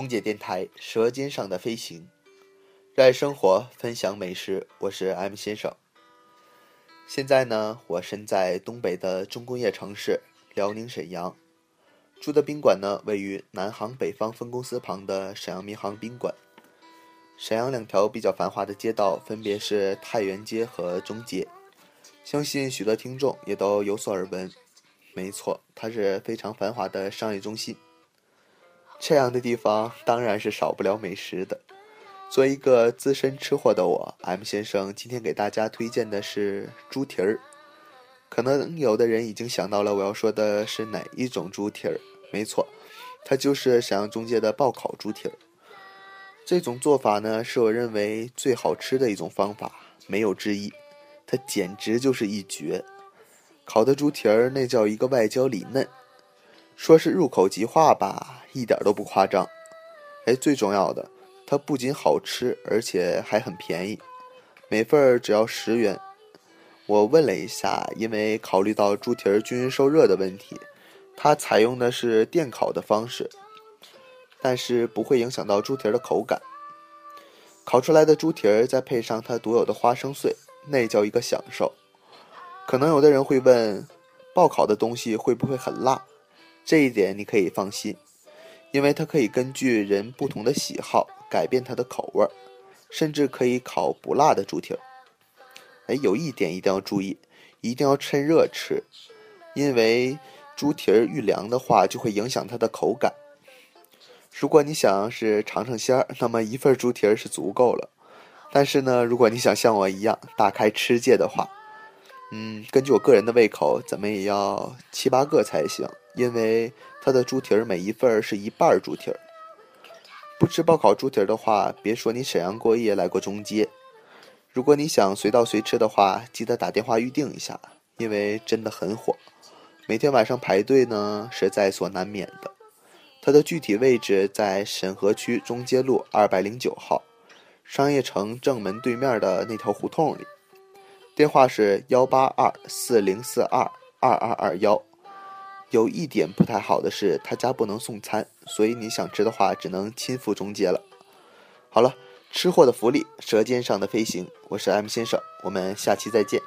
空姐电台《舌尖上的飞行》，热爱生活，分享美食。我是 M 先生。现在呢，我身在东北的重工业城市辽宁沈阳，住的宾馆呢，位于南航北方分公司旁的沈阳民航宾馆。沈阳两条比较繁华的街道分别是太原街和中街，相信许多听众也都有所耳闻。没错，它是非常繁华的商业中心。这样的地方当然是少不了美食的。作为一个资深吃货的我，M 先生今天给大家推荐的是猪蹄儿。可能有的人已经想到了我要说的是哪一种猪蹄儿。没错，它就是沈阳中街的爆烤猪蹄儿。这种做法呢，是我认为最好吃的一种方法，没有之一。它简直就是一绝。烤的猪蹄儿那叫一个外焦里嫩，说是入口即化吧，一点都不夸张。哎，最重要的，它不仅好吃，而且还很便宜，每份只要十元。我问了一下，因为考虑到猪蹄儿均匀受热的问题，它采用的是电烤的方式，但是不会影响到猪蹄儿的口感。烤出来的猪蹄儿再配上它独有的花生碎，那叫一个享受。可能有的人会问，爆烤的东西会不会很辣？这一点你可以放心，因为它可以根据人不同的喜好改变它的口味儿，甚至可以烤不辣的猪蹄儿。哎，有一点一定要注意，一定要趁热吃，因为猪蹄儿遇凉的话就会影响它的口感。如果你想是尝尝鲜儿，那么一份猪蹄儿是足够了。但是呢，如果你想像我一样大开吃戒的话，嗯，根据我个人的胃口，怎么也要七八个才行，因为它的猪蹄儿每一份儿是一半猪蹄儿。不吃爆烤猪蹄儿的话，别说你沈阳过夜来过中街。如果你想随到随吃的话，记得打电话预定一下，因为真的很火，每天晚上排队呢是在所难免的。它的具体位置在沈河区中街路二百零九号商业城正门对面的那条胡同里。电话是幺八二四零四二二二二幺。有一点不太好的是，他家不能送餐，所以你想吃的话，只能亲赴中介了。好了，吃货的福利，舌尖上的飞行，我是 M 先生，我们下期再见。